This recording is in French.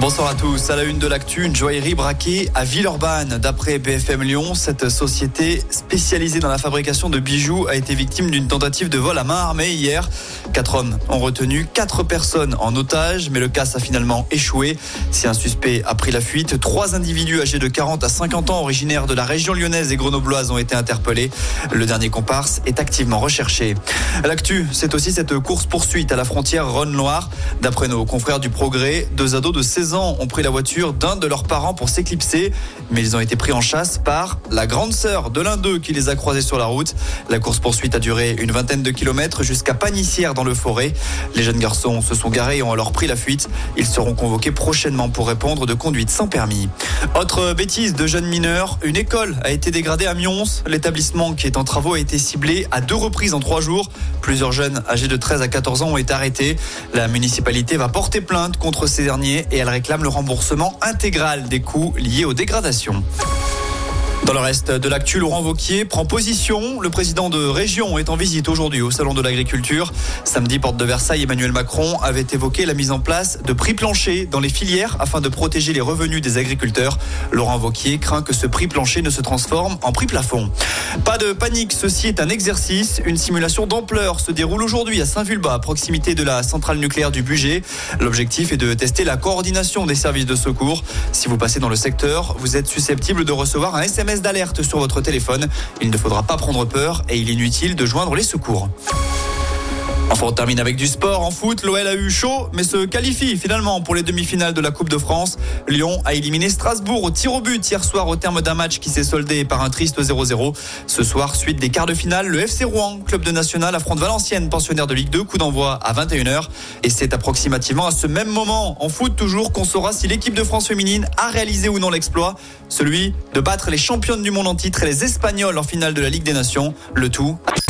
Bonsoir à tous. À la une de l'actu, une joaillerie braquée à Villeurbanne. D'après BFM Lyon, cette société spécialisée dans la fabrication de bijoux a été victime d'une tentative de vol à main armée hier. Quatre hommes ont retenu quatre personnes en otage, mais le casse a finalement échoué. Si un suspect a pris la fuite, trois individus âgés de 40 à 50 ans originaires de la région lyonnaise et grenobloise ont été interpellés. Le dernier comparse est activement recherché. L'actu, c'est aussi cette course-poursuite à la frontière Rhône-Loire. D'après nos confrères du Progrès, deux ados de 16 ans ont pris la voiture d'un de leurs parents pour s'éclipser, mais ils ont été pris en chasse par la grande sœur de l'un d'eux qui les a croisés sur la route. La course-poursuite a duré une vingtaine de kilomètres jusqu'à Panissière dans le forêt. Les jeunes garçons se sont garés et ont alors pris la fuite. Ils seront convoqués prochainement pour répondre de conduite sans permis. Autre bêtise de jeunes mineurs, une école a été dégradée à Mions. L'établissement qui est en travaux a été ciblé à deux reprises en trois jours. Plusieurs jeunes âgés de 13 à 14 ans ont été arrêtés. La municipalité va porter plainte contre ces derniers et elle réclame le remboursement intégral des coûts liés aux dégradations. Dans le reste de l'actu, Laurent Vauquier prend position. Le président de région est en visite aujourd'hui au Salon de l'Agriculture. Samedi, porte de Versailles, Emmanuel Macron avait évoqué la mise en place de prix planchers dans les filières afin de protéger les revenus des agriculteurs. Laurent Vauquier craint que ce prix plancher ne se transforme en prix plafond. Pas de panique, ceci est un exercice. Une simulation d'ampleur se déroule aujourd'hui à Saint-Vulbas, à proximité de la centrale nucléaire du budget. L'objectif est de tester la coordination des services de secours. Si vous passez dans le secteur, vous êtes susceptible de recevoir un D'alerte sur votre téléphone. Il ne faudra pas prendre peur et il est inutile de joindre les secours. Enfin, on termine avec du sport. En foot, l'OL a eu chaud, mais se qualifie finalement pour les demi-finales de la Coupe de France. Lyon a éliminé Strasbourg au tir au but hier soir au terme d'un match qui s'est soldé par un triste 0-0. Ce soir, suite des quarts de finale, le FC Rouen, club de national, affronte Valenciennes, pensionnaire de Ligue 2, coup d'envoi à 21h. Et c'est approximativement à ce même moment, en foot toujours, qu'on saura si l'équipe de France féminine a réalisé ou non l'exploit, celui de battre les championnes du monde en titre et les Espagnols en finale de la Ligue des Nations. Le tout